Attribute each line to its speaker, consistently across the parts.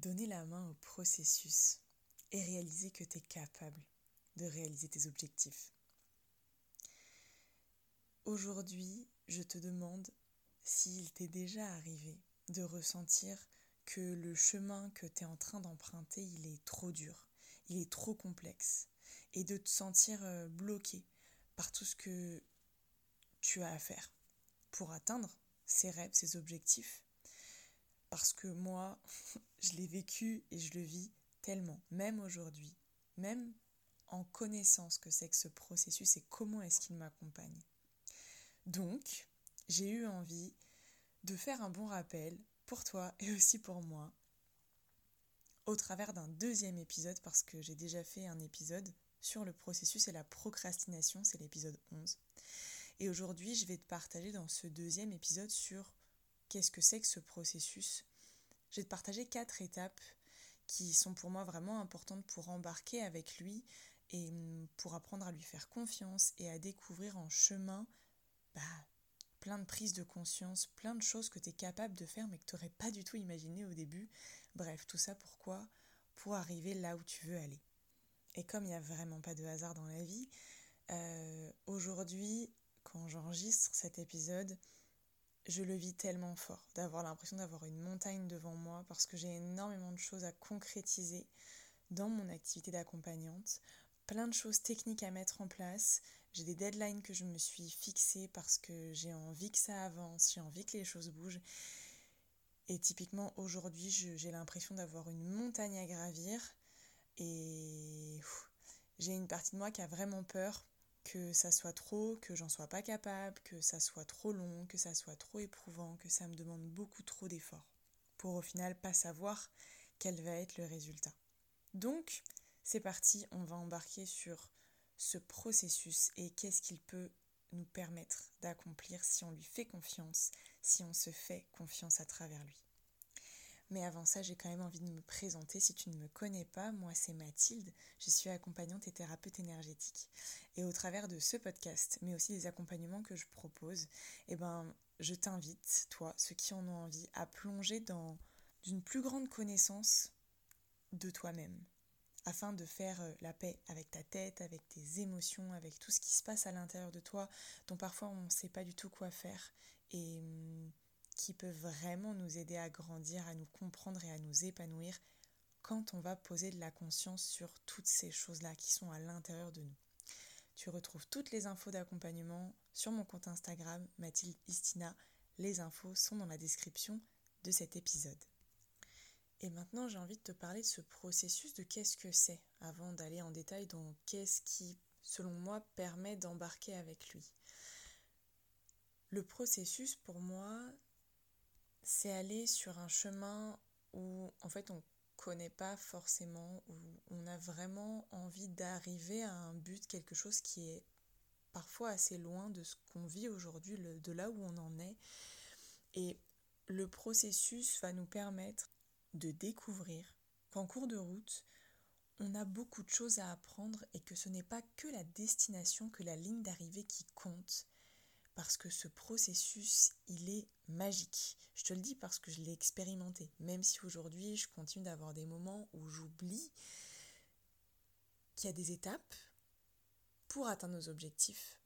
Speaker 1: donner la main au processus et réaliser que tu es capable de réaliser tes objectifs. Aujourd'hui, je te demande s'il t'est déjà arrivé de ressentir que le chemin que tu es en train d'emprunter, il est trop dur, il est trop complexe, et de te sentir euh, bloqué par tout ce que tu as à faire pour atteindre ces rêves, ces objectifs. Parce que moi, je l'ai vécu et je le vis tellement, même aujourd'hui, même en connaissant ce que c'est que ce processus et comment est-ce qu'il m'accompagne. Donc, j'ai eu envie de faire un bon rappel pour toi et aussi pour moi au travers d'un deuxième épisode parce que j'ai déjà fait un épisode sur le processus et la procrastination, c'est l'épisode 11. Et aujourd'hui, je vais te partager dans ce deuxième épisode sur qu'est-ce que c'est que ce processus. Je vais te partager quatre étapes qui sont pour moi vraiment importantes pour embarquer avec lui et mm, pour apprendre à lui faire confiance et à découvrir en chemin bah, plein de prises de conscience, plein de choses que tu es capable de faire mais que tu n'aurais pas du tout imaginé au début. Bref, tout ça pourquoi? Pour arriver là où tu veux aller. Et comme il n'y a vraiment pas de hasard dans la vie, euh, aujourd'hui, quand j'enregistre cet épisode, je le vis tellement fort, d'avoir l'impression d'avoir une montagne devant moi parce que j'ai énormément de choses à concrétiser dans mon activité d'accompagnante, plein de choses techniques à mettre en place, j'ai des deadlines que je me suis fixées parce que j'ai envie que ça avance, j'ai envie que les choses bougent. Et typiquement aujourd'hui, j'ai l'impression d'avoir une montagne à gravir. Et j'ai une partie de moi qui a vraiment peur que ça soit trop, que j'en sois pas capable, que ça soit trop long, que ça soit trop éprouvant, que ça me demande beaucoup trop d'efforts, pour au final pas savoir quel va être le résultat. Donc, c'est parti, on va embarquer sur ce processus et qu'est-ce qu'il peut nous permettre d'accomplir si on lui fait confiance, si on se fait confiance à travers lui. Mais avant ça, j'ai quand même envie de me présenter. Si tu ne me connais pas, moi c'est Mathilde, je suis accompagnante et thérapeute énergétique. Et au travers de ce podcast, mais aussi des accompagnements que je propose, eh ben, je t'invite, toi, ceux qui en ont envie, à plonger dans une plus grande connaissance de toi-même, afin de faire euh, la paix avec ta tête, avec tes émotions, avec tout ce qui se passe à l'intérieur de toi, dont parfois on ne sait pas du tout quoi faire. Et hum, qui peut vraiment nous aider à grandir, à nous comprendre et à nous épanouir quand on va poser de la conscience sur toutes ces choses-là qui sont à l'intérieur de nous. Tu retrouves toutes les infos d'accompagnement sur mon compte Instagram, Mathilde Istina. Les infos sont dans la description de cet épisode. Et maintenant, j'ai envie de te parler de ce processus, de qu'est-ce que c'est, avant d'aller en détail dans qu'est-ce qui, selon moi, permet d'embarquer avec lui. Le processus, pour moi, c'est aller sur un chemin où en fait on connaît pas forcément, où on a vraiment envie d'arriver à un but, quelque chose qui est parfois assez loin de ce qu'on vit aujourd'hui, de là où on en est. Et le processus va nous permettre de découvrir qu'en cours de route, on a beaucoup de choses à apprendre et que ce n'est pas que la destination, que la ligne d'arrivée qui compte, parce que ce processus, il est magique. Je te le dis parce que je l'ai expérimenté, même si aujourd'hui je continue d'avoir des moments où j'oublie qu'il y a des étapes pour atteindre nos objectifs.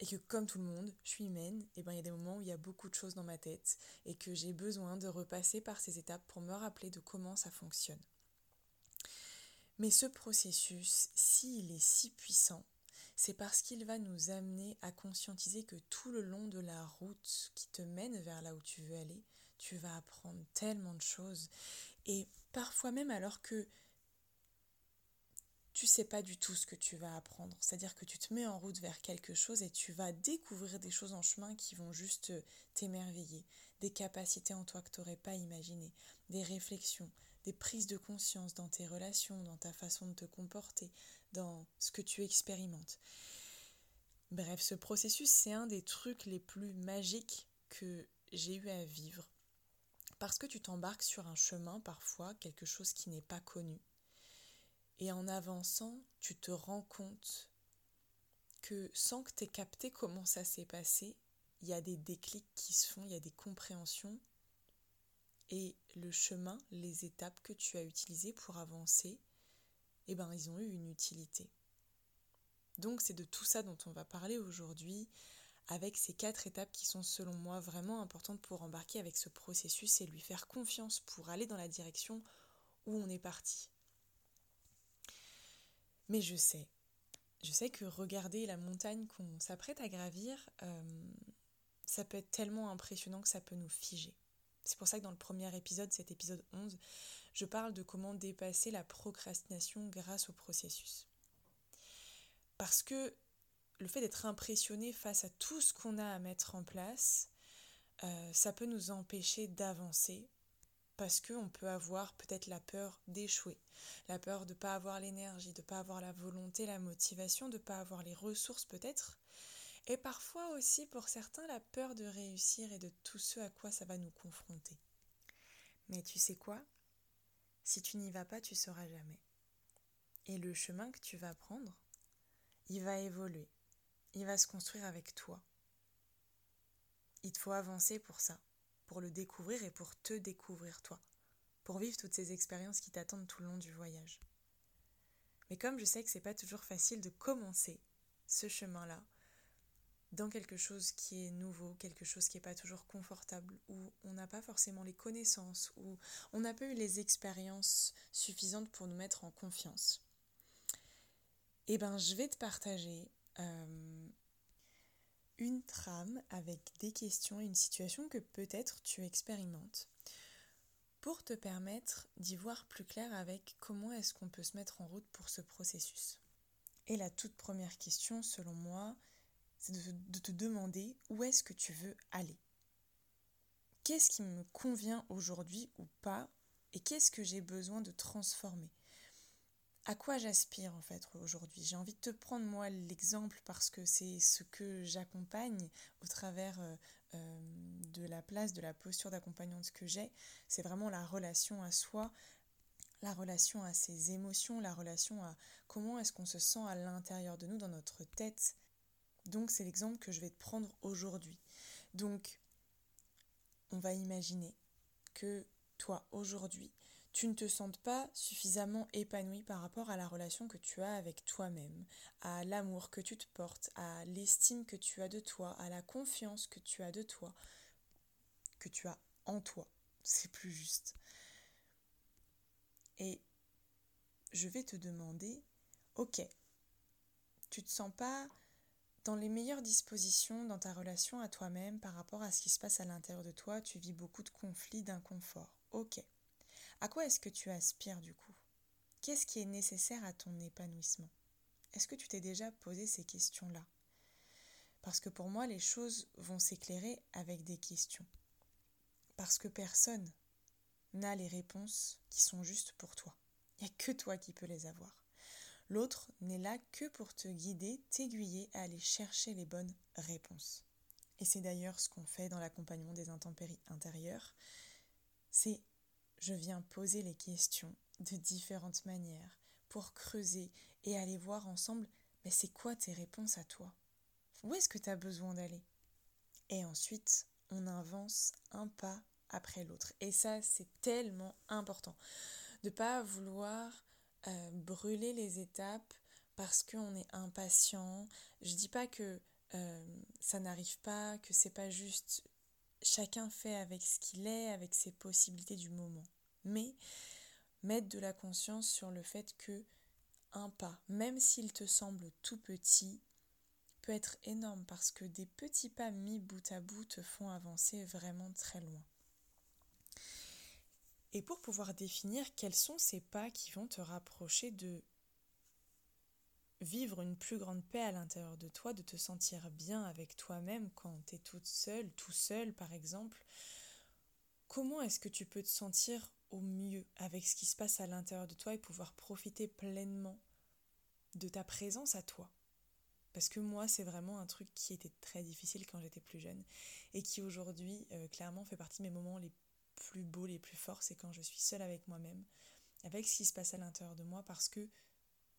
Speaker 1: Et que comme tout le monde, je suis humaine, et ben il y a des moments où il y a beaucoup de choses dans ma tête et que j'ai besoin de repasser par ces étapes pour me rappeler de comment ça fonctionne. Mais ce processus, s'il est si puissant, c'est parce qu'il va nous amener à conscientiser que tout le long de la route qui te mène vers là où tu veux aller, tu vas apprendre tellement de choses. Et parfois même alors que tu sais pas du tout ce que tu vas apprendre. C'est-à-dire que tu te mets en route vers quelque chose et tu vas découvrir des choses en chemin qui vont juste t'émerveiller, des capacités en toi que tu n'aurais pas imaginées, des réflexions, des prises de conscience dans tes relations, dans ta façon de te comporter, dans ce que tu expérimentes. Bref, ce processus, c'est un des trucs les plus magiques que j'ai eu à vivre. Parce que tu t'embarques sur un chemin parfois, quelque chose qui n'est pas connu. Et en avançant, tu te rends compte que sans que tu aies capté comment ça s'est passé, il y a des déclics qui se font, il y a des compréhensions et le chemin, les étapes que tu as utilisées pour avancer, eh ben, ils ont eu une utilité. Donc c'est de tout ça dont on va parler aujourd'hui, avec ces quatre étapes qui sont selon moi vraiment importantes pour embarquer avec ce processus et lui faire confiance pour aller dans la direction où on est parti. Mais je sais, je sais que regarder la montagne qu'on s'apprête à gravir, euh, ça peut être tellement impressionnant que ça peut nous figer. C'est pour ça que dans le premier épisode, cet épisode 11, je parle de comment dépasser la procrastination grâce au processus. Parce que le fait d'être impressionné face à tout ce qu'on a à mettre en place, euh, ça peut nous empêcher d'avancer parce qu'on peut avoir peut-être la peur d'échouer, la peur de ne pas avoir l'énergie, de ne pas avoir la volonté, la motivation, de ne pas avoir les ressources peut-être, et parfois aussi pour certains la peur de réussir et de tout ce à quoi ça va nous confronter. Mais tu sais quoi? Si tu n'y vas pas, tu sauras jamais. Et le chemin que tu vas prendre, il va évoluer, il va se construire avec toi. Il te faut avancer pour ça pour le découvrir et pour te découvrir toi, pour vivre toutes ces expériences qui t'attendent tout le long du voyage. Mais comme je sais que c'est pas toujours facile de commencer ce chemin-là, dans quelque chose qui est nouveau, quelque chose qui n'est pas toujours confortable, où on n'a pas forcément les connaissances, où on n'a pas eu les expériences suffisantes pour nous mettre en confiance. Eh ben, je vais te partager euh, une trame avec des questions et une situation que peut-être tu expérimentes pour te permettre d'y voir plus clair avec comment est-ce qu'on peut se mettre en route pour ce processus. Et la toute première question, selon moi, c'est de, te demander où est-ce que tu veux aller. Qu'est-ce qui me convient aujourd'hui ou pas et qu'est-ce que j'ai besoin de transformer? À quoi j'aspire en fait aujourd'hui? J'ai envie de te prendre moi l'exemple parce que c'est ce que j'accompagne au travers euh, euh, de la place, de la posture d'accompagnante que j'ai. C'est vraiment la relation à soi, la relation à ses émotions, la relation à comment est-ce qu'on se sent à l'intérieur de nous, dans notre tête. Donc c'est l'exemple que je vais te prendre aujourd'hui. Donc on va imaginer que toi aujourd'hui, tu ne te sens pas suffisamment épanoui par rapport à la relation que tu as avec toi-même, à l'amour que tu te portes, à l'estime que tu as de toi, à la confiance que tu as de toi, que tu as en toi. C'est plus juste. Et je vais te demander, ok, tu te sens pas dans les meilleures dispositions dans ta relation à toi-même par rapport à ce qui se passe à l'intérieur de toi, tu vis beaucoup de conflits, d'inconfort. Ok. À quoi est-ce que tu aspires du coup? Qu'est-ce qui est nécessaire à ton épanouissement? Est-ce que tu t'es déjà posé ces questions-là? Parce que pour moi, les choses vont s'éclairer avec des questions. Parce que personne n'a les réponses qui sont justes pour toi. Il n'y a que toi qui peux les avoir. L'autre n'est là que pour te guider, t'aiguiller à aller chercher les bonnes réponses. Et c'est d'ailleurs ce qu'on fait dans l'accompagnement des intempéries intérieures. C'est je viens poser les questions de différentes manières pour creuser et aller voir ensemble mais c'est quoi tes réponses à toi? Où est-ce que tu as besoin d'aller? Et ensuite, on avance un pas après l'autre. Et ça, c'est tellement important. De pas vouloir euh, brûler les étapes parce qu'on est impatient. Je dis pas que euh, ça n'arrive pas, que c'est pas juste chacun fait avec ce qu'il est, avec ses possibilités du moment. Mais mettre de la conscience sur le fait que un pas, même s'il te semble tout petit, peut être énorme parce que des petits pas mis bout à bout te font avancer vraiment très loin. Et pour pouvoir définir quels sont ces pas qui vont te rapprocher de vivre une plus grande paix à l'intérieur de toi, de te sentir bien avec toi-même quand tu es toute seule, tout seul par exemple. Comment est-ce que tu peux te sentir au mieux avec ce qui se passe à l'intérieur de toi et pouvoir profiter pleinement de ta présence à toi? Parce que moi, c'est vraiment un truc qui était très difficile quand j'étais plus jeune et qui aujourd'hui, euh, clairement, fait partie de mes moments les plus beaux, les plus forts, c'est quand je suis seule avec moi-même, avec ce qui se passe à l'intérieur de moi parce que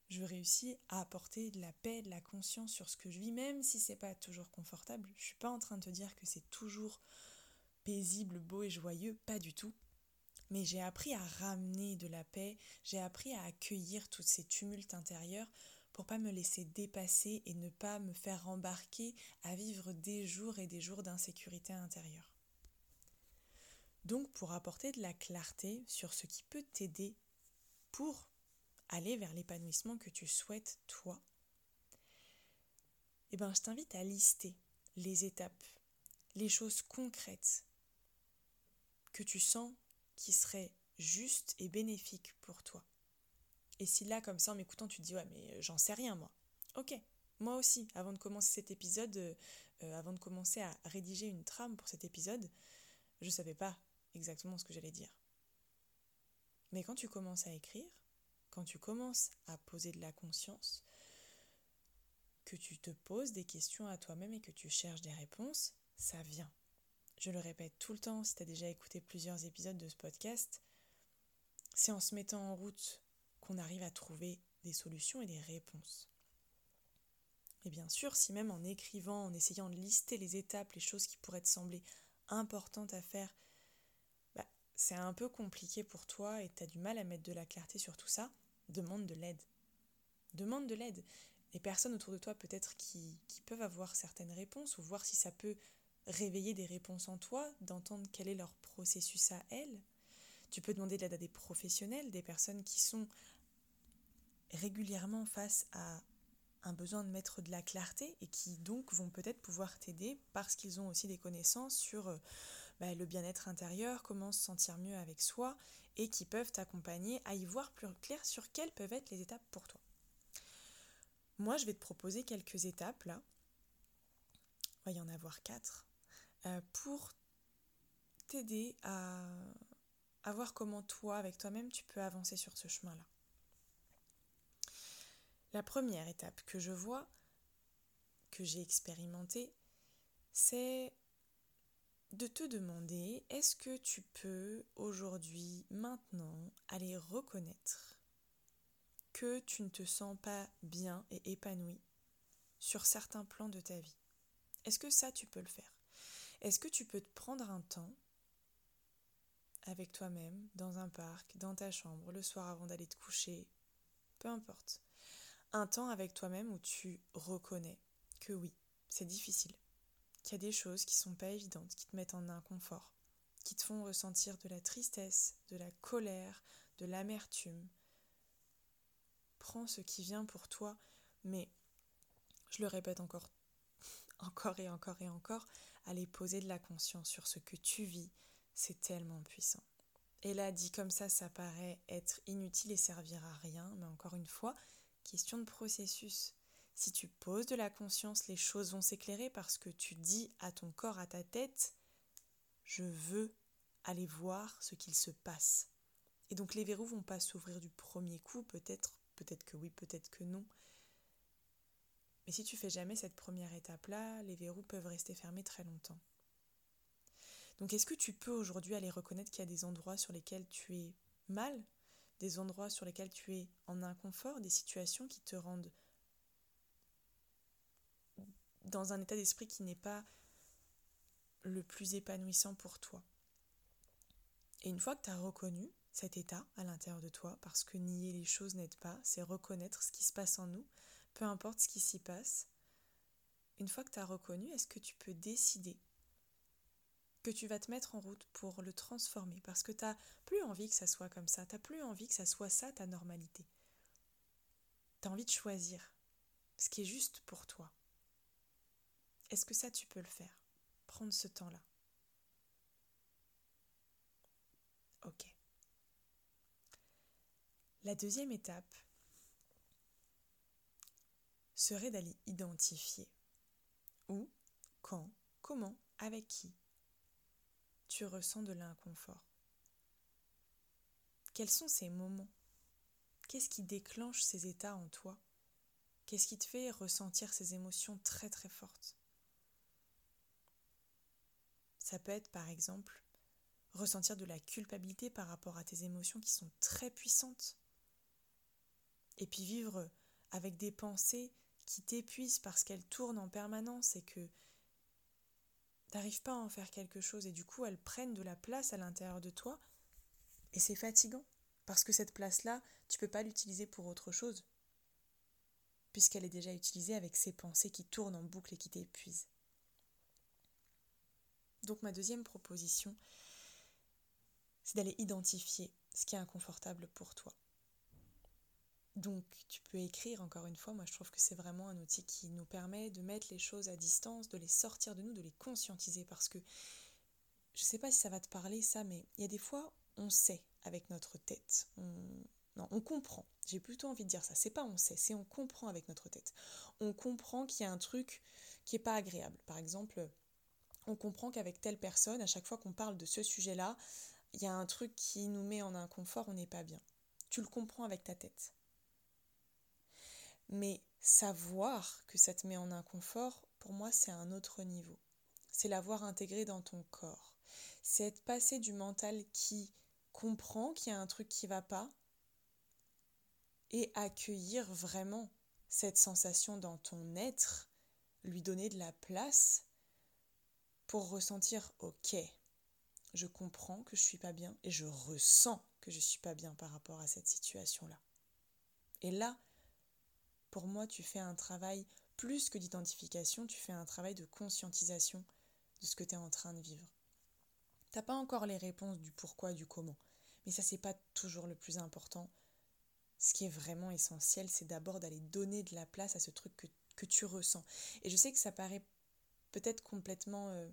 Speaker 1: je réussis à apporter de la paix, de la conscience sur ce que je vis, même si c'est pas toujours confortable. Je suis pas en train de te dire que c'est toujours paisible, beau et joyeux, pas du tout. mais j'ai appris à ramener de la paix, j'ai appris à accueillir tous ces tumultes intérieurs pour pas me laisser dépasser et ne pas me faire embarquer à vivre des jours et des jours d'insécurité intérieure. Donc pour apporter de la clarté sur ce qui peut t'aider pour aller vers l'épanouissement que tu souhaites toi, eh ben, je t'invite à lister les étapes, les choses concrètes que tu sens qui seraient justes et bénéfiques pour toi. Et si là, comme ça, en m'écoutant, tu te dis, ouais, mais j'en sais rien, moi. Ok, moi aussi, avant de commencer cet épisode, euh, euh, avant de commencer à rédiger une trame pour cet épisode, je ne savais pas exactement ce que j'allais dire. Mais quand tu commences à écrire, quand tu commences à poser de la conscience, que tu te poses des questions à toi-même et que tu cherches des réponses, ça vient. Je le répète tout le temps, si tu as déjà écouté plusieurs épisodes de ce podcast, c'est en se mettant en route qu'on arrive à trouver des solutions et des réponses. Et bien sûr, si même en écrivant, en essayant de lister les étapes, les choses qui pourraient te sembler importantes à faire, c'est un peu compliqué pour toi et tu as du mal à mettre de la clarté sur tout ça, demande de l'aide. Demande de l'aide. Les personnes autour de toi peut-être qui, peuvent avoir certaines réponses ou voir si ça peut réveiller des réponses en toi, d'entendre quel est leur processus à elles. Tu peux demander de l'aide à des professionnels, des personnes qui sont régulièrement face à un besoin de mettre de la clarté et qui donc vont peut-être pouvoir t'aider parce qu'ils ont aussi des connaissances sur euh, bah, le bien-être intérieur, comment se sentir mieux avec soi et qui peuvent t'accompagner à y voir plus clair sur quelles peuvent être les étapes pour toi. Moi, je vais te proposer quelques étapes là. Il va y en avoir quatre euh, pour t'aider à, à voir comment toi, avec toi-même, tu peux avancer sur ce chemin-là. La première étape que je vois, que j'ai expérimentée, c'est de te demander est-ce que tu peux aujourd'hui, maintenant, aller reconnaître que tu ne te sens pas bien et épanoui sur certains plans de ta vie? Est-ce que ça, tu peux le faire? Est-ce que tu peux te prendre un temps avec toi-même, dans un parc, dans ta chambre, le soir avant d'aller te coucher, peu importe, un temps avec toi-même où tu reconnais que oui, c'est difficile, qu'il y a des choses qui sont pas évidentes, qui te mettent en inconfort, qui te font ressentir de la tristesse, de la colère, de l'amertume. Prends ce qui vient pour toi, mais je le répète encore, encore et encore et encore, aller poser de la conscience sur ce que tu vis, c'est tellement puissant. Et là, dit comme ça, ça paraît être inutile et servir à rien, mais encore une fois, question de processus. Si tu poses de la conscience, les choses vont s'éclairer parce que tu dis à ton corps, à ta tête, je veux aller voir ce qu'il se passe. Et donc les verrous vont pas s'ouvrir du premier coup, peut-être, peut-être que oui, peut-être que non. Mais si tu fais jamais cette première étape-là, les verrous peuvent rester fermés très longtemps. Donc est-ce que tu peux aujourd'hui aller reconnaître qu'il y a des endroits sur lesquels tu es mal des endroits sur lesquels tu es en inconfort, des situations qui te rendent dans un état d'esprit qui n'est pas le plus épanouissant pour toi. Et une fois que tu as reconnu cet état à l'intérieur de toi, parce que nier les choses n'aide pas, c'est reconnaître ce qui se passe en nous, peu importe ce qui s'y passe, une fois que tu as reconnu, est-ce que tu peux décider que tu vas te mettre en route pour le transformer? Parce que tu n'as plus envie que ça soit comme ça, tu n'as plus envie que ça soit ça ta normalité. Tu as envie de choisir ce qui est juste pour toi. Est-ce que ça tu peux le faire? Prendre ce temps-là. Ok. La deuxième étape serait d'aller identifier où, quand, comment, avec qui tu ressens de l'inconfort. Quels sont ces moments? Qu'est-ce qui déclenche ces états en toi? Qu'est-ce qui te fait ressentir ces émotions très très fortes? Ça peut être par exemple ressentir de la culpabilité par rapport à tes émotions qui sont très puissantes. Et puis vivre avec des pensées qui t'épuisent parce qu'elles tournent en permanence et que t'arrives pas à en faire quelque chose et du coup elles prennent de la place à l'intérieur de toi Et c'est fatigant, parce que cette place-là, tu peux pas l'utiliser pour autre chose, puisqu'elle est déjà utilisée avec ces pensées qui tournent en boucle et qui t'épuisent. Donc ma deuxième proposition, c'est d'aller identifier ce qui est inconfortable pour toi. Donc tu peux écrire encore une fois, moi je trouve que c'est vraiment un outil qui nous permet de mettre les choses à distance, de les sortir de nous, de les conscientiser parce que je ne sais pas si ça va te parler ça, mais il y a des fois on sait avec notre tête, on, non, on comprend. J'ai plutôt envie de dire ça. C'est pas on sait, c'est on comprend avec notre tête. On comprend qu'il y a un truc qui est pas agréable. Par exemple, on comprend qu'avec telle personne, à chaque fois qu'on parle de ce sujet-là, il y a un truc qui nous met en inconfort, on n'est pas bien. Tu le comprends avec ta tête. Mais savoir que ça te met en inconfort, pour moi, c'est un autre niveau. C'est l'avoir intégré dans ton corps. C'est être passé du mental qui comprend qu'il y a un truc qui va pas et accueillir vraiment cette sensation dans ton être, lui donner de la place pour ressentir OK, je comprends que je suis pas bien et je ressens que je suis pas bien par rapport à cette situation-là. Et là, pour moi, tu fais un travail plus que d'identification, tu fais un travail de conscientisation de ce que tu es en train de vivre. T'as pas encore les réponses du pourquoi, du comment, mais ça c'est pas toujours le plus important. Ce qui est vraiment essentiel, c'est d'abord d'aller donner de la place à ce truc que, que, tu ressens. Et je sais que ça paraît peut-être complètement euh,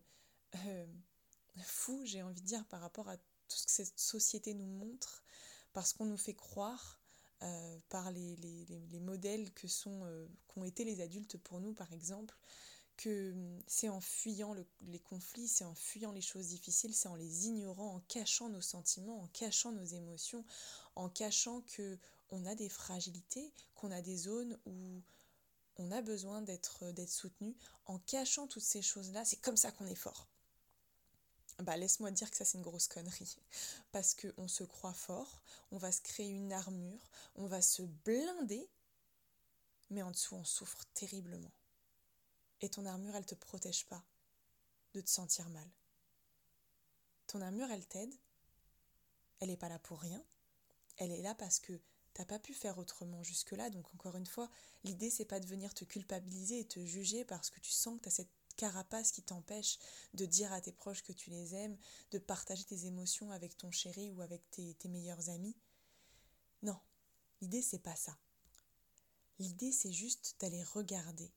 Speaker 1: euh, fou, j'ai envie de dire, par rapport à tout ce que cette société nous montre, parce qu'on nous fait croire euh, par les, les, les, modèles que sont, qu'ont été les adultes pour nous, par exemple, que hum, c'est en fuyant les conflits, c'est en fuyant les choses difficiles, c'est en les ignorant, en cachant nos sentiments, en cachant nos émotions, en cachant que on a des fragilités, qu'on a des zones où on a besoin d'être d'être soutenu, en cachant toutes ces choses-là, c'est comme ça qu'on est fort bah laisse-moi dire que ça c'est une grosse connerie. Parce qu'on se croit fort, on va se créer une armure, on va se blinder, mais en dessous on souffre terriblement. Et ton armure, elle te protège pas de te sentir mal. Ton armure, elle t'aide, elle n'est pas là pour rien, elle est là parce que t'as pas pu faire autrement jusque-là, donc encore une fois, l'idée c'est pas de venir te culpabiliser et te juger parce que tu sens que tu as cette carapace qui t'empêche de dire à tes proches que tu les aimes, de partager tes émotions avec ton chéri ou avec tes, tes meilleurs amis. Non, l'idée c'est pas ça. L'idée c'est juste d'aller regarder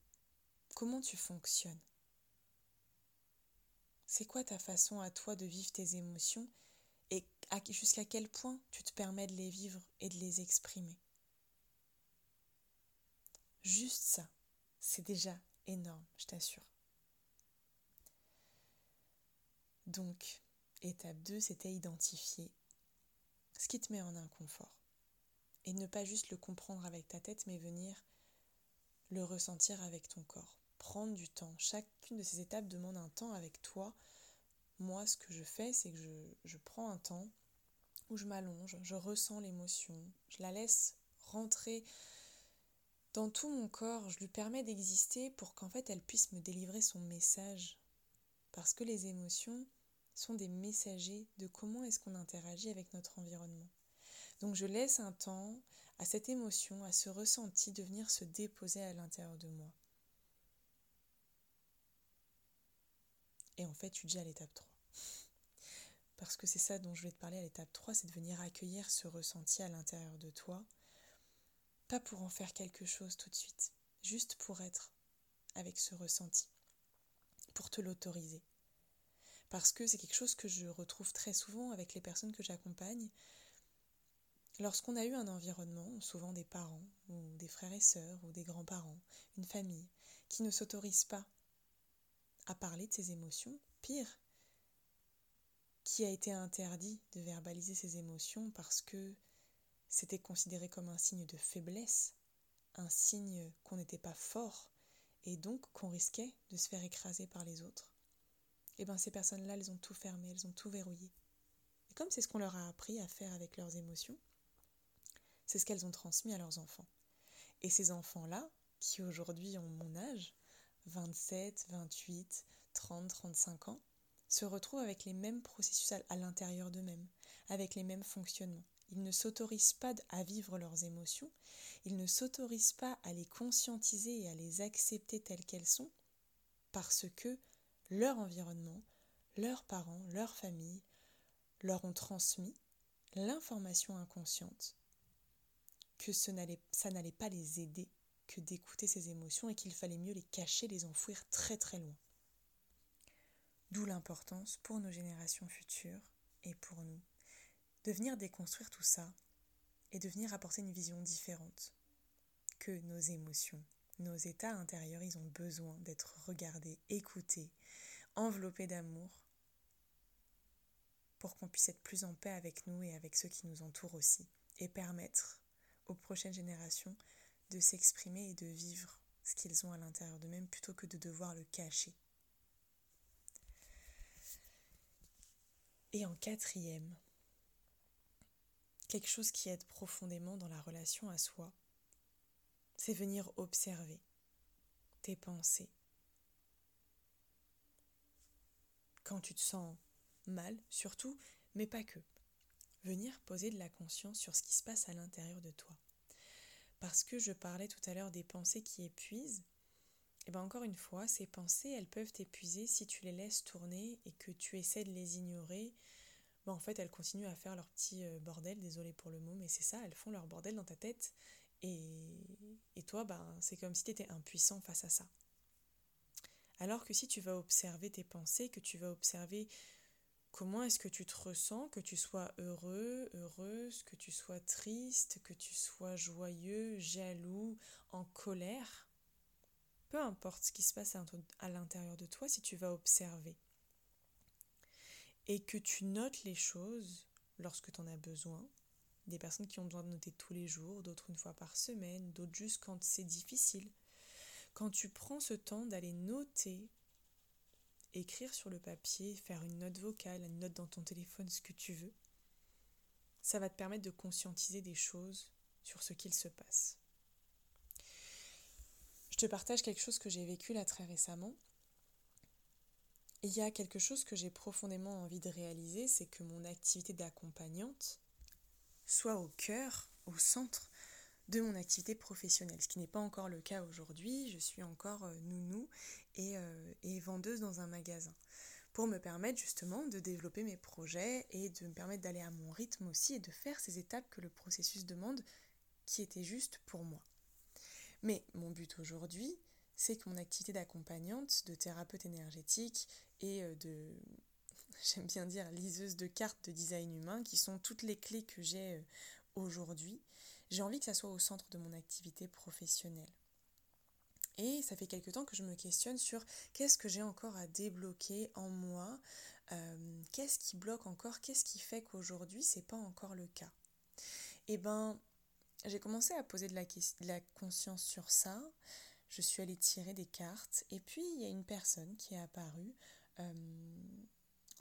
Speaker 1: comment tu fonctionnes. C'est quoi ta façon à toi de vivre tes émotions jusqu'à quel point tu te permets de les vivre et de les exprimer. Juste ça, c'est déjà énorme, je t'assure. Donc, étape 2, c'était identifier ce qui te met en inconfort. Et ne pas juste le comprendre avec ta tête, mais venir le ressentir avec ton corps. Prendre du temps. Chacune de ces étapes demande un temps avec toi. Moi, ce que je fais, c'est que je, je prends un temps où je m'allonge, je ressens l'émotion, je la laisse rentrer dans tout mon corps, je lui permets d'exister pour qu'en fait elle puisse me délivrer son message. Parce que les émotions, sont des messagers de comment est-ce qu'on interagit avec notre environnement. Donc je laisse un temps à cette émotion, à ce ressenti de venir se déposer à l'intérieur de moi. Et en fait, tu dis à l'étape 3. Parce que c'est ça dont je vais te parler à l'étape 3, c'est de venir accueillir ce ressenti à l'intérieur de toi. Pas pour en faire quelque chose tout de suite, juste pour être avec ce ressenti, pour te l'autoriser parce que c'est quelque chose que je retrouve très souvent avec les personnes que j'accompagne. Lorsqu'on a eu un environnement, souvent des parents, ou des frères et sœurs, ou des grands-parents, une famille, qui ne s'autorise pas à parler de ses émotions, pire, qui a été interdit de verbaliser ses émotions parce que c'était considéré comme un signe de faiblesse, un signe qu'on n'était pas fort, et donc qu'on risquait de se faire écraser par les autres et eh bien ces personnes-là, elles ont tout fermé, elles ont tout verrouillé. Et comme c'est ce qu'on leur a appris à faire avec leurs émotions, c'est ce qu'elles ont transmis à leurs enfants. Et ces enfants-là, qui aujourd'hui ont mon âge, 27, 28, 30, 35 ans, se retrouvent avec les mêmes processus à l'intérieur d'eux-mêmes, avec les mêmes fonctionnements. Ils ne s'autorisent pas à vivre leurs émotions, ils ne s'autorisent pas à les conscientiser et à les accepter telles qu'elles sont, parce que leur environnement, leurs parents, leur famille leur ont transmis l'information inconsciente que ça n'allait pas les aider que d'écouter ces émotions et qu'il fallait mieux les cacher, les enfouir très très loin. D'où l'importance pour nos générations futures et pour nous de venir déconstruire tout ça et de venir apporter une vision différente. Que nos émotions, nos états intérieurs, ils ont besoin d'être regardés, écoutés, enveloppés d'amour pour qu'on puisse être plus en paix avec nous et avec ceux qui nous entourent aussi et permettre aux prochaines générations de s'exprimer et de vivre ce qu'ils ont à l'intérieur d'eux-mêmes plutôt que de devoir le cacher. Et en quatrième, quelque chose qui aide profondément dans la relation à soi, c'est venir observer tes pensées. Quand tu te sens mal, surtout, mais pas que. Venir poser de la conscience sur ce qui se passe à l'intérieur de toi. Parce que je parlais tout à l'heure des pensées qui épuisent, et bien encore une fois, ces pensées, elles peuvent t'épuiser si tu les laisses tourner et que tu essaies de les ignorer. Ben en fait, elles continuent à faire leur petit euh, bordel, désolé pour le mot, mais c'est ça, elles font leur bordel dans ta tête. Et, et toi, ben, c'est comme si tu étais impuissant face à ça. Alors que si tu vas observer tes pensées, que tu vas observer comment est-ce que tu te ressens, que tu sois heureux, heureuse, que tu sois triste, que tu sois joyeux, jaloux, en colère, peu importe ce qui se passe à l'intérieur de toi, si tu vas observer. Et que tu notes les choses lorsque tu en as besoin, des personnes qui ont besoin de noter tous les jours, d'autres une fois par semaine, d'autres juste quand c'est difficile, quand tu prends ce temps d'aller noter, écrire sur le papier, faire une note vocale, une note dans ton téléphone, ce que tu veux, ça va te permettre de conscientiser des choses sur ce qu'il se passe te partage quelque chose que j'ai vécu là très récemment. Il y a quelque chose que j'ai profondément envie de réaliser, c'est que mon activité d'accompagnante soit au cœur, au centre de mon activité professionnelle, ce qui n'est pas encore le cas aujourd'hui. Je suis encore euh, nounou et, euh, et vendeuse dans un magasin pour me permettre justement de développer mes projets et de me permettre d'aller à mon rythme aussi et de faire ces étapes que le processus demande qui étaient justes pour moi. Mais mon but aujourd'hui, c'est que mon activité d'accompagnante, de thérapeute énergétique et euh, de, j'aime bien dire, liseuse de cartes de design humain, qui sont toutes les clés que j'ai euh, aujourd'hui, j'ai envie que ça soit au centre de mon activité professionnelle. Et ça fait quelque temps que je me questionne sur qu'est-ce que j'ai encore à débloquer en moi, euh, qu'est-ce qui bloque encore, qu'est-ce qui fait qu'aujourd'hui c'est pas encore le cas. Et eh ben, j'ai commencé à poser de la, conscience sur ça. Je suis allée tirer des cartes. Et puis, il y a une personne qui est apparue euh,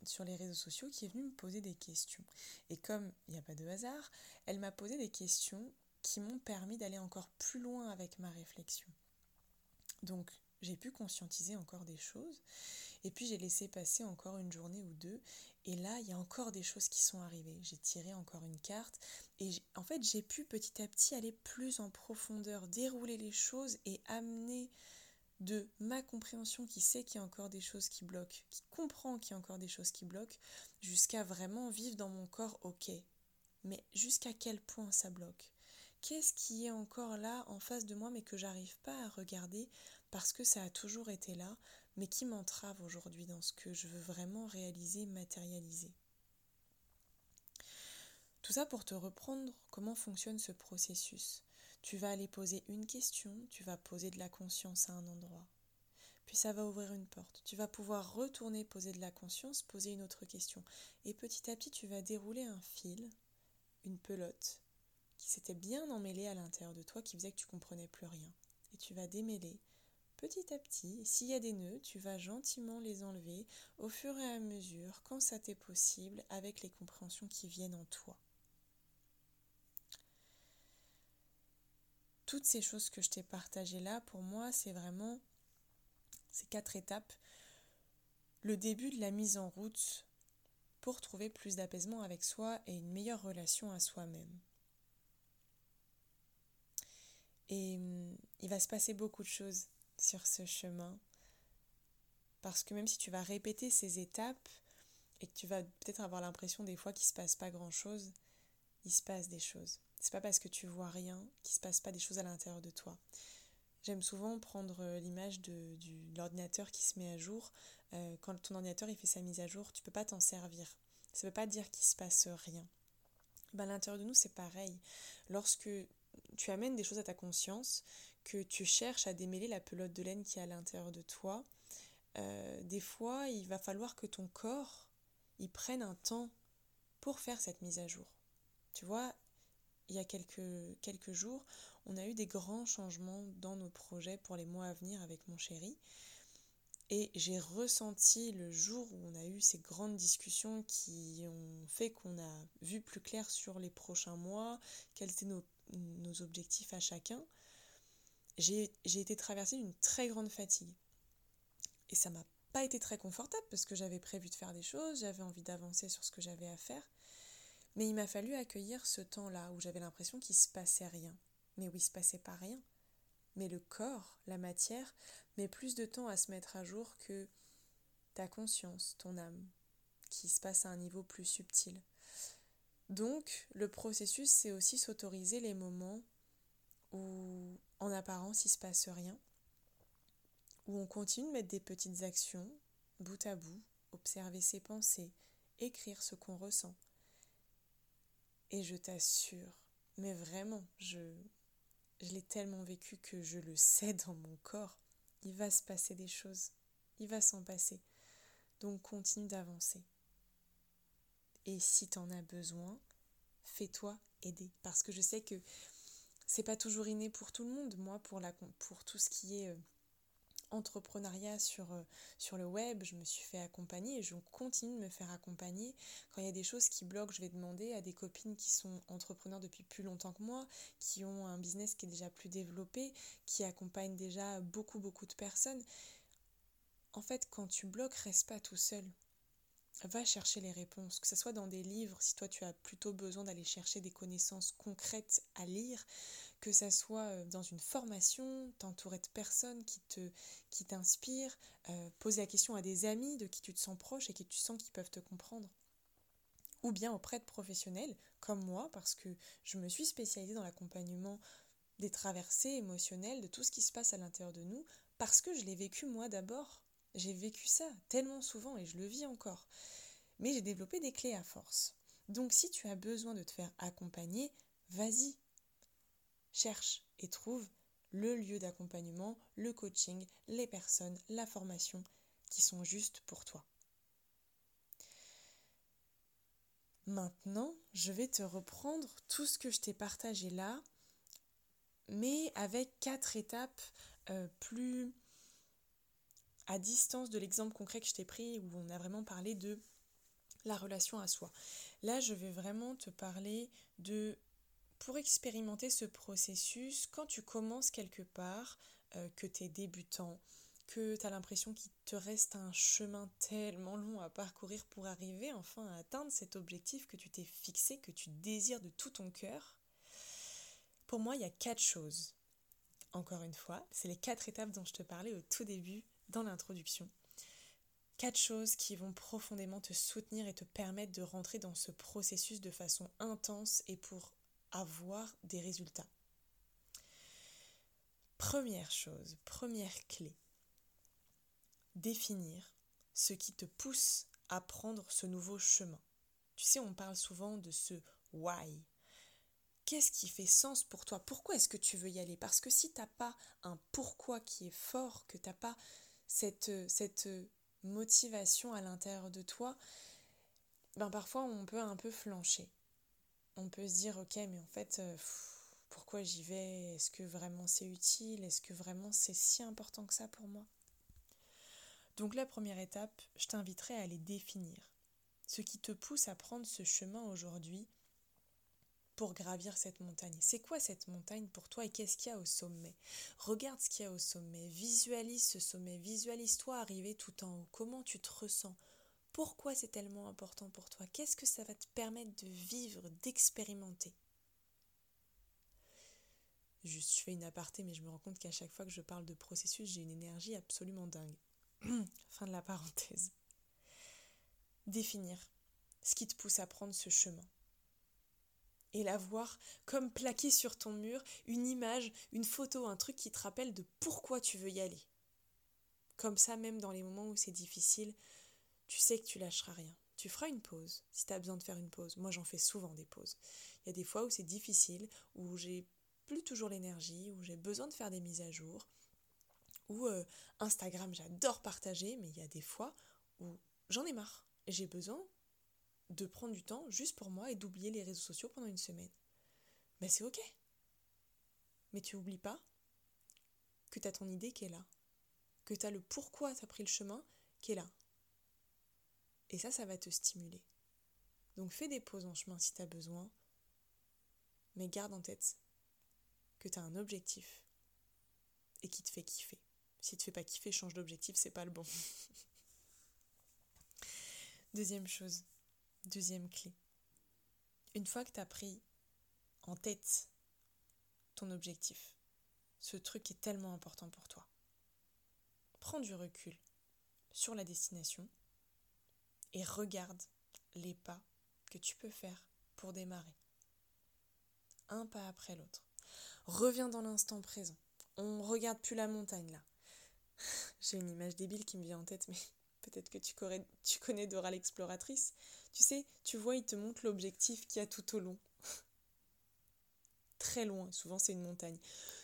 Speaker 1: sur les réseaux sociaux qui est venue me poser des questions. Et comme il n'y a pas de hasard, elle m'a posé des questions qui m'ont permis d'aller encore plus loin avec ma réflexion. Donc, j'ai pu conscientiser encore des choses. Et puis j'ai laissé passer encore une journée ou deux. Et là, il y a encore des choses qui sont arrivées. J'ai tiré encore une carte. Et en fait, j'ai pu petit à petit aller plus en profondeur, dérouler les choses et amener de ma compréhension qui sait qu'il y a encore des choses qui bloquent, qui comprend qu'il y a encore des choses qui bloquent, jusqu'à vraiment vivre dans mon corps, ok. Mais jusqu'à quel point ça bloque? Qu'est-ce qui est encore là en face de moi mais que j'arrive pas à regarder parce que ça a toujours été là, mais qui m'entrave aujourd'hui dans ce que je veux vraiment réaliser, matérialiser. Tout ça pour te reprendre comment fonctionne ce processus. Tu vas aller poser une question, tu vas poser de la conscience à un endroit. Puis ça va ouvrir une porte. Tu vas pouvoir retourner poser de la conscience, poser une autre question. Et petit à petit, tu vas dérouler un fil, une pelote, qui s'était bien emmêlée à l'intérieur de toi, qui faisait que tu comprenais plus rien. Et tu vas démêler Petit à petit, s'il y a des nœuds, tu vas gentiment les enlever au fur et à mesure, quand ça t'est possible, avec les compréhensions qui viennent en toi. Toutes ces choses que je t'ai partagées là, pour moi, c'est vraiment ces quatre étapes. Le début de la mise en route pour trouver plus d'apaisement avec soi et une meilleure relation à soi-même. Et hum, il va se passer beaucoup de choses sur ce chemin. Parce que même si tu vas répéter ces étapes et que tu vas peut-être avoir l'impression des fois qu'il ne se passe pas grand-chose, il se passe des choses. C'est pas parce que tu vois rien qu'il se passe pas des choses à l'intérieur de toi. J'aime souvent prendre euh, l'image de, l'ordinateur qui se met à jour. Euh, quand ton ordinateur il fait sa mise à jour, tu peux pas t'en servir. Ça veut pas dire qu'il se passe rien. Ben, à l'intérieur de nous, c'est pareil. Lorsque tu amènes des choses à ta conscience, que tu cherches à démêler la pelote de laine qui est à l'intérieur de toi, euh, des fois, il va falloir que ton corps il prenne un temps pour faire cette mise à jour. Tu vois, il y a quelques, quelques jours, on a eu des grands changements dans nos projets pour les mois à venir avec mon chéri. Et j'ai ressenti le jour où on a eu ces grandes discussions qui ont fait qu'on a vu plus clair sur les prochains mois, quels étaient nos, nos objectifs à chacun, j'ai été traversée d'une très grande fatigue. Et ça m'a pas été très confortable parce que j'avais prévu de faire des choses, j'avais envie d'avancer sur ce que j'avais à faire. Mais il m'a fallu accueillir ce temps-là où j'avais l'impression qu'il se passait rien. Mais où il se passait pas rien. Mais le corps, la matière, met plus de temps à se mettre à jour que ta conscience, ton âme, qui se passe à un niveau plus subtil. Donc, le processus, c'est aussi s'autoriser les moments où, en apparence, il se passe rien, où on continue de mettre des petites actions, bout à bout, observer ses pensées, écrire ce qu'on ressent. Et je t'assure, mais vraiment, je, je l'ai tellement vécu que je le sais dans mon corps, il va se passer des choses, il va s'en passer. Donc continue d'avancer. Et si tu en as besoin, fais-toi aider. Parce que je sais que c'est pas toujours inné pour tout le monde. Moi, pour, la, pour tout ce qui est euh, entrepreneuriat sur, euh, sur le web, je me suis fait accompagner et je continue de me faire accompagner. Quand il y a des choses qui bloquent, je vais demander à des copines qui sont entrepreneurs depuis plus longtemps que moi, qui ont un business qui est déjà plus développé, qui accompagnent déjà beaucoup, beaucoup de personnes. En fait, quand tu bloques, reste pas tout seul va chercher les réponses, que ce soit dans des livres, si toi tu as plutôt besoin d'aller chercher des connaissances concrètes à lire, que ce soit euh, dans une formation, t'entourer de personnes qui te qui t'inspirent, euh, poser la question à des amis de qui tu te sens proche et qui tu sens qu'ils peuvent te comprendre. Ou bien auprès de professionnels comme moi, parce que je me suis spécialisée dans l'accompagnement des traversées émotionnelles, de tout ce qui se passe à l'intérieur de nous, parce que je l'ai vécu moi d'abord. J'ai vécu ça tellement souvent et je le vis encore. Mais j'ai développé des clés à force. Donc si tu as besoin de te faire accompagner, vas-y. Cherche et trouve le lieu d'accompagnement, le coaching, les personnes, la formation qui sont justes pour toi. Maintenant, je vais te reprendre tout ce que je t'ai partagé là, mais avec quatre étapes euh, plus à distance de l'exemple concret que je t'ai pris où on a vraiment parlé de la relation à soi. Là, je vais vraiment te parler de pour expérimenter ce processus, quand tu commences quelque part, euh, que tu es débutant, que tu as l'impression qu'il te reste un chemin tellement long à parcourir pour arriver enfin à atteindre cet objectif que tu t'es fixé, que tu désires de tout ton cœur, pour moi, il y a quatre choses. Encore une fois, c'est les quatre étapes dont je te parlais au tout début dans l'introduction. Quatre choses qui vont profondément te soutenir et te permettre de rentrer dans ce processus de façon intense et pour avoir des résultats. Première chose, première clé, définir ce qui te pousse à prendre ce nouveau chemin. Tu sais, on parle souvent de ce why. Qu'est-ce qui fait sens pour toi? Pourquoi est-ce que tu veux y aller? Parce que si tu n'as pas un pourquoi qui est fort, que tu n'as pas cette, cette motivation à l'intérieur de toi, ben parfois on peut un peu flancher. On peut se dire ok mais en fait euh, pourquoi j'y vais? Est-ce que vraiment c'est utile? Est-ce que vraiment c'est si important que ça pour moi? Donc la première étape, je t'inviterai à aller définir. Ce qui te pousse à prendre ce chemin aujourd'hui, pour gravir cette montagne. C'est quoi cette montagne pour toi et qu'est-ce qu'il y a au sommet? Regarde ce qu'il y a au sommet, visualise ce sommet, visualise-toi arriver tout en haut. Comment tu te ressens? Pourquoi c'est tellement important pour toi? Qu'est-ce que ça va te permettre de vivre, d'expérimenter? Juste, je fais une aparté, mais je me rends compte qu'à chaque fois que je parle de processus, j'ai une énergie absolument dingue. fin de la parenthèse. Définir ce qui te pousse à prendre ce chemin. Et la voir comme plaqué sur ton mur, une image, une photo, un truc qui te rappelle de pourquoi tu veux y aller. Comme ça, même dans les moments où c'est difficile, tu sais que tu lâcheras rien. Tu feras une pause si tu as besoin de faire une pause. Moi, j'en fais souvent des pauses. Il y a des fois où c'est difficile, où j'ai plus toujours l'énergie, où j'ai besoin de faire des mises à jour, où euh, Instagram, j'adore partager, mais il y a des fois où j'en ai marre. J'ai besoin de prendre du temps juste pour moi et d'oublier les réseaux sociaux pendant une semaine. Ben c'est ok. Mais tu n'oublies pas que tu as ton idée qui est là, que tu as le pourquoi tu as pris le chemin qui est là. Et ça, ça va te stimuler. Donc fais des pauses en chemin si tu as besoin, mais garde en tête que tu as un objectif et qui te fait kiffer. Si tu te fais pas kiffer, change d'objectif, c'est pas le bon. Deuxième chose, deuxième clé. Une fois que tu as pris en tête ton objectif, ce truc est tellement important pour toi. Prends du recul sur la destination et regarde les pas que tu peux faire pour démarrer. Un pas après l'autre. Reviens dans l'instant présent. On regarde plus la montagne là. J'ai une image débile qui me vient en tête, mais peut-être que tu connais, Dora l'exploratrice. Tu sais, tu vois, il te montre l'objectif qu'il y a tout au long. Très loin, souvent c'est une montagne.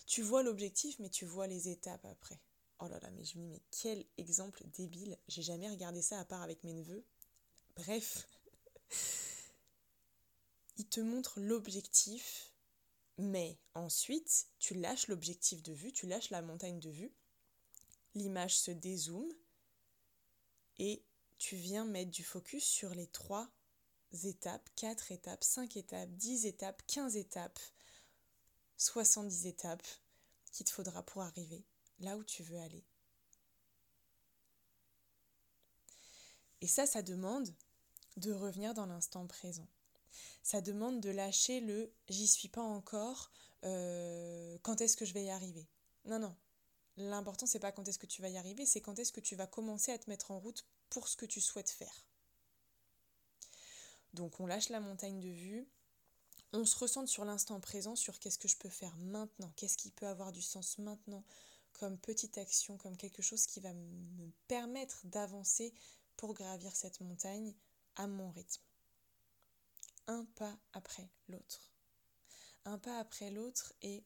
Speaker 1: Tu vois l'objectif, mais tu vois les étapes après. Oh là là, mais je me dis, mais quel exemple débile. J'ai jamais regardé ça à part avec mes neveux. Bref, il te montre l'objectif, mais ensuite, tu lâches l'objectif de vue, tu lâches la montagne de vue, l'image se dézoome et tu viens mettre du focus sur les trois étapes, quatre étapes, cinq étapes, dix étapes, quinze étapes, soixante-dix étapes qu'il te faudra pour arriver là où tu veux aller. Et ça, ça demande de revenir dans l'instant présent. Ça demande de lâcher le j'y suis pas encore, euh, quand est-ce que je vais y arriver? Non, non. L'important, c'est pas quand est-ce que tu vas y arriver, c'est quand est-ce que tu vas commencer à te mettre en route pour ce que tu souhaites faire. Donc on lâche la montagne de vue, on se ressente sur l'instant présent, sur qu'est-ce que je peux faire maintenant, qu'est-ce qui peut avoir du sens maintenant, comme petite action, comme quelque chose qui va me permettre d'avancer pour gravir cette montagne à mon rythme. Un pas après l'autre. Un pas après l'autre et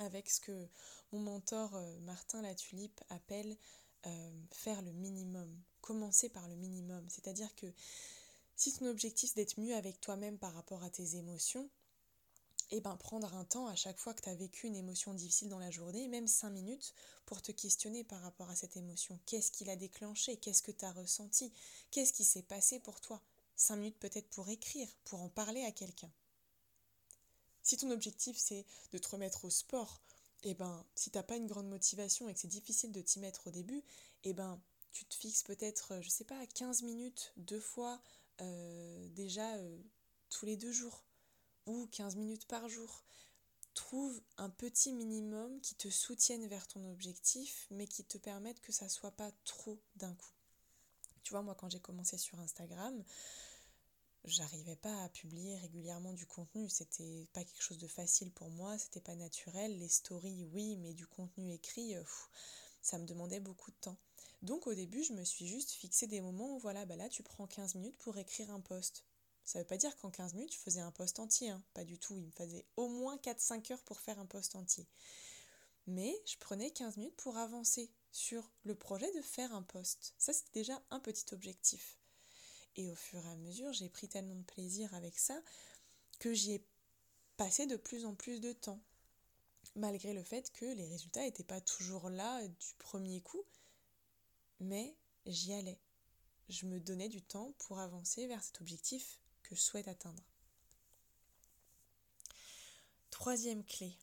Speaker 1: avec ce que mon mentor euh, Martin Latulipe appelle euh, faire le minimum. Commencer par le minimum. C'est-à-dire que si ton objectif c'est d'être mieux avec toi-même par rapport à tes émotions, et eh ben prendre un temps à chaque fois que tu as vécu une émotion difficile dans la journée, même cinq minutes, pour te questionner par rapport à cette émotion. Qu'est-ce qui l'a déclenché Qu'est-ce que tu as ressenti? Qu'est-ce qui s'est passé pour toi? Cinq minutes peut-être pour écrire, pour en parler à quelqu'un. Si ton objectif c'est de te remettre au sport, et eh ben si t'as pas une grande motivation et que c'est difficile de t'y mettre au début, et eh ben tu te fixes peut-être, je sais pas, 15 minutes, deux fois, euh, déjà euh, tous les deux jours ou 15 minutes par jour. Trouve un petit minimum qui te soutienne vers ton objectif, mais qui te permette que ça soit pas trop d'un coup. Tu vois, moi, quand j'ai commencé sur Instagram, j'arrivais pas à publier régulièrement du contenu. C'était pas quelque chose de facile pour moi, c'était pas naturel. Les stories, oui, mais du contenu écrit, euh, ça me demandait beaucoup de temps. Donc au début, je me suis juste fixé des moments où voilà, bah là, tu prends 15 minutes pour écrire un post. Ça veut pas dire qu'en 15 minutes, je faisais un poste entier, hein. pas du tout. Il me faisait au moins 4-5 heures pour faire un poste entier. Mais je prenais 15 minutes pour avancer sur le projet de faire un poste. Ça, c'était déjà un petit objectif. Et au fur et à mesure, j'ai pris tellement de plaisir avec ça que j'y ai passé de plus en plus de temps. Malgré le fait que les résultats n'étaient pas toujours là du premier coup, mais j'y allais. Je me donnais du temps pour avancer vers cet objectif que je souhaite atteindre. Troisième clé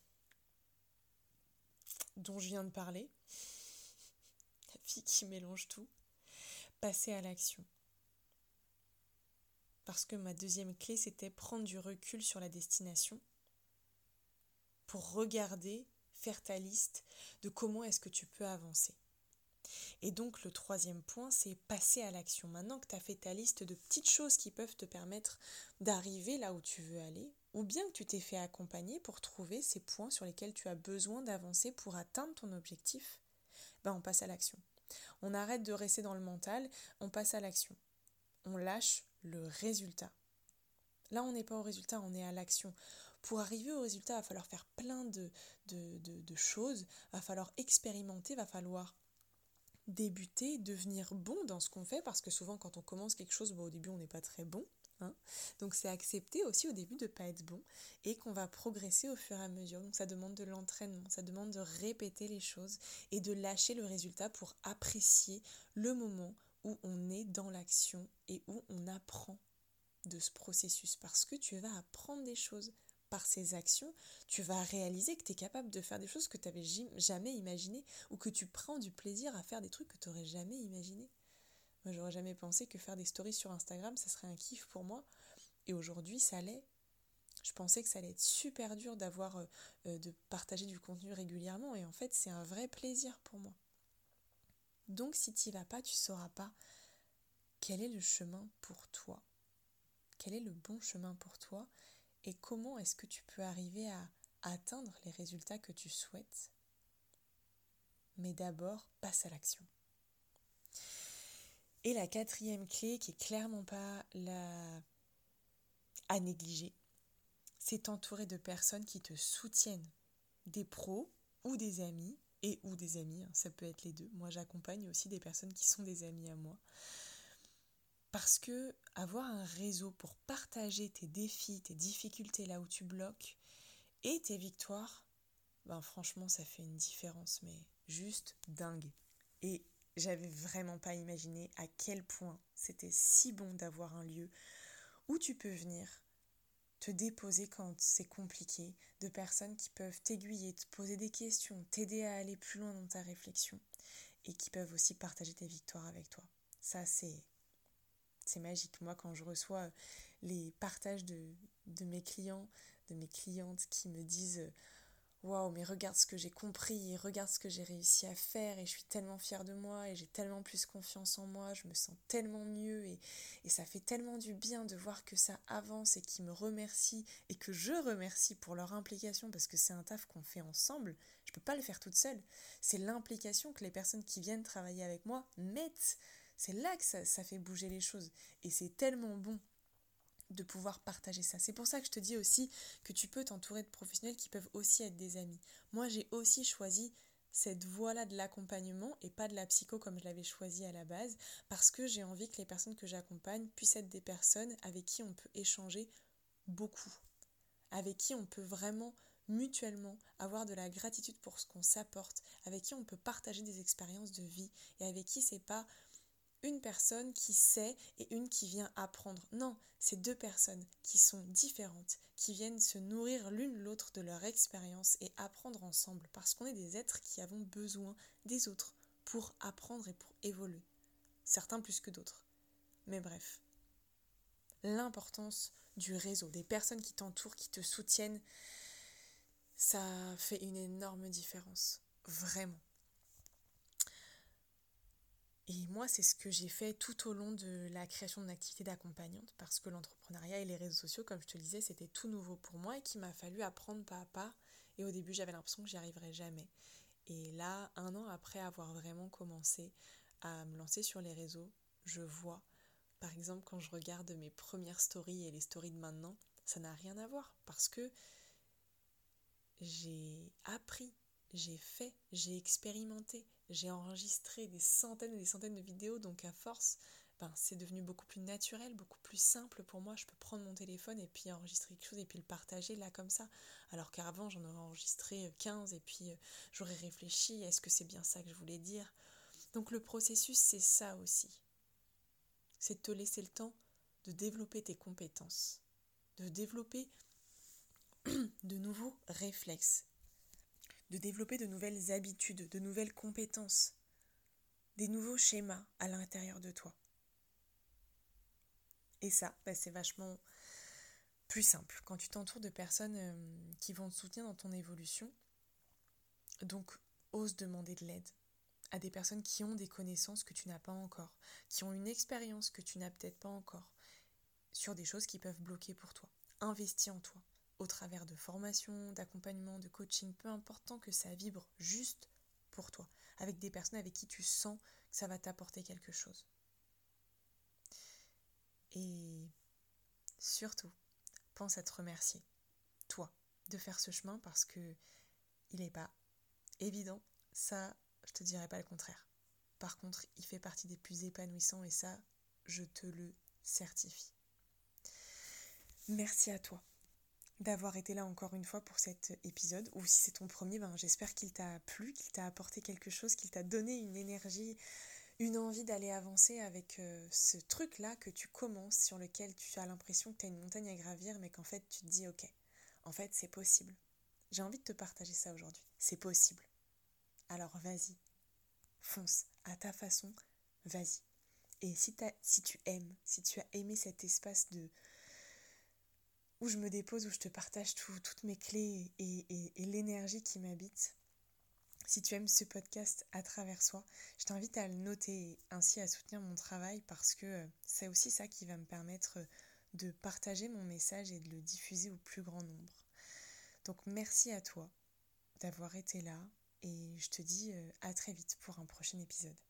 Speaker 1: dont je viens de parler, la fille qui mélange tout, passer à l'action. Parce que ma deuxième clé, c'était prendre du recul sur la destination pour regarder, faire ta liste de comment est-ce que tu peux avancer. Et donc le troisième point, c'est passer à l'action. Maintenant que tu as fait ta liste de petites choses qui peuvent te permettre d'arriver là où tu veux aller, ou bien que tu t'es fait accompagner pour trouver ces points sur lesquels tu as besoin d'avancer pour atteindre ton objectif, ben on passe à l'action. On arrête de rester dans le mental, on passe à l'action. On lâche le résultat. Là, on n'est pas au résultat, on est à l'action. Pour arriver au résultat, il va falloir faire plein de, de, de, choses, il va falloir expérimenter, il va falloir débuter, devenir bon dans ce qu'on fait, parce que souvent quand on commence quelque chose, au début on n'est pas très bon. Hein. Donc c'est accepter aussi au début de ne pas être bon et qu'on va progresser au fur et à mesure. Donc ça demande de l'entraînement, ça demande de répéter les choses et de lâcher le résultat pour apprécier le moment où on est dans l'action et où on apprend de ce processus parce que tu vas apprendre des choses par ces actions, tu vas réaliser que tu es capable de faire des choses que tu n'avais jamais imaginées ou que tu prends du plaisir à faire des trucs que tu n'aurais jamais imaginés. Moi, j'aurais jamais pensé que faire des stories sur Instagram, ça serait un kiff pour moi. Et aujourd'hui, ça l'est. Je pensais que ça allait être super dur d'avoir, euh, euh, de partager du contenu régulièrement. Et en fait, c'est un vrai plaisir pour moi. Donc, si tu n'y vas pas, tu ne sauras pas quel est le chemin pour toi. Quel est le bon chemin pour toi et comment est-ce que tu peux arriver à atteindre les résultats que tu souhaites. Mais d'abord, passe à l'action. Et la quatrième clé, qui est clairement pas la... à négliger, c'est t'entourer de personnes qui te soutiennent, des pros ou des amis, et ou des amis, hein, ça peut être les deux. Moi, j'accompagne aussi des personnes qui sont des amis à moi. Parce que avoir un réseau pour partager tes défis, tes difficultés là où tu bloques et tes victoires, ben franchement, ça fait une différence, mais juste dingue. Et j'avais vraiment pas imaginé à quel point c'était si bon d'avoir un lieu où tu peux venir te déposer quand c'est compliqué, de personnes qui peuvent t'aiguiller, te poser des questions, t'aider à aller plus loin dans ta réflexion et qui peuvent aussi partager tes victoires avec toi. Ça, c'est c'est magique. Moi, quand je reçois euh, les partages de, mes clients, de mes clientes qui me disent euh, Waouh, mais regarde ce que j'ai compris, regarde ce que j'ai réussi à faire, et je suis tellement fière de moi, et j'ai tellement plus confiance en moi, je me sens tellement mieux, et, et ça fait tellement du bien de voir que ça avance et qu'ils me remercient, et que je remercie pour leur implication, parce que c'est un taf qu'on fait ensemble. Je ne peux pas le faire toute seule. C'est l'implication que les personnes qui viennent travailler avec moi mettent c'est là que ça, fait bouger les choses. Et c'est tellement bon de pouvoir partager ça. C'est pour ça que je te dis aussi que tu peux t'entourer de professionnels qui peuvent aussi être des amis. Moi, j'ai aussi choisi cette voie-là de l'accompagnement et pas de la psycho comme je l'avais choisi à la base, parce que j'ai envie que les personnes que j'accompagne puissent être des personnes avec qui on peut échanger beaucoup, avec qui on peut vraiment mutuellement avoir de la gratitude pour ce qu'on s'apporte, avec qui on peut partager des expériences de vie et avec qui c'est pas une personne qui sait et une qui vient apprendre. Non, c'est deux personnes qui sont différentes, qui viennent se nourrir l'une l'autre de leur expérience et apprendre ensemble, parce qu'on est des êtres qui avons besoin des autres pour apprendre et pour évoluer. Certains plus que d'autres. Mais bref, l'importance du réseau, des personnes qui t'entourent, qui te soutiennent, ça fait une énorme différence. Vraiment. Et moi, c'est ce que j'ai fait tout au long de la création de l'activité d'accompagnante, parce que l'entrepreneuriat et les réseaux sociaux, comme je te le disais, c'était tout nouveau pour moi et qu'il m'a fallu apprendre pas à pas. Et au début, j'avais l'impression que j'y arriverais jamais. Et là, un an après avoir vraiment commencé à me lancer sur les réseaux, je vois, par exemple, quand je regarde mes premières stories et les stories de maintenant, ça n'a rien à voir, parce que j'ai appris, j'ai fait, j'ai expérimenté, j'ai enregistré des centaines et des centaines de vidéos, donc à force, ben, c'est devenu beaucoup plus naturel, beaucoup plus simple pour moi. Je peux prendre mon téléphone et puis enregistrer quelque chose et puis le partager là comme ça. Alors qu'avant, j'en aurais enregistré 15 et puis euh, j'aurais réfléchi, est-ce que c'est bien ça que je voulais dire? Donc le processus, c'est ça aussi. C'est de te laisser le temps de développer tes compétences, de développer de nouveaux réflexes, de développer de nouvelles habitudes, de nouvelles compétences, des nouveaux schémas à l'intérieur de toi. Et ça, bah, c'est vachement plus simple quand tu t'entoures de personnes euh, qui vont te soutenir dans ton évolution. Donc, ose demander de l'aide à des personnes qui ont des connaissances que tu n'as pas encore, qui ont une expérience que tu n'as peut-être pas encore, sur des choses qui peuvent bloquer pour toi. Investis en toi, au travers de formations, d'accompagnement, de coaching, peu important que ça vibre juste pour toi, avec des personnes avec qui tu sens que ça va t'apporter quelque chose. Et surtout, pense à te remercier, toi, de faire ce chemin parce que il n'est pas évident. Ça, je te dirais pas le contraire. Par contre, il fait partie des plus épanouissants et ça, je te le certifie. Merci à toi d'avoir été là encore une fois pour cet épisode. Ou si c'est ton premier, ben, j'espère qu'il t'a plu, qu'il t'a apporté quelque chose, qu'il t'a donné une énergie, une envie d'aller avancer avec euh, ce truc-là que tu commences, sur lequel tu as l'impression que tu as une montagne à gravir, mais qu'en fait tu te dis ok, en fait c'est possible. J'ai envie de te partager ça aujourd'hui. C'est possible. Alors vas-y, fonce à ta façon, vas-y. Et si, si tu aimes, si tu as aimé cet espace de, où je me dépose, où je te partage toutes mes clés et, l'énergie qui m'habite. Si tu aimes ce podcast à travers soi, je t'invite à le noter ainsi à soutenir mon travail parce que euh, c'est aussi ça qui va me permettre de partager mon message et de le diffuser au plus grand nombre. Donc merci à toi d'avoir été là et je te dis euh, à très vite pour un prochain épisode.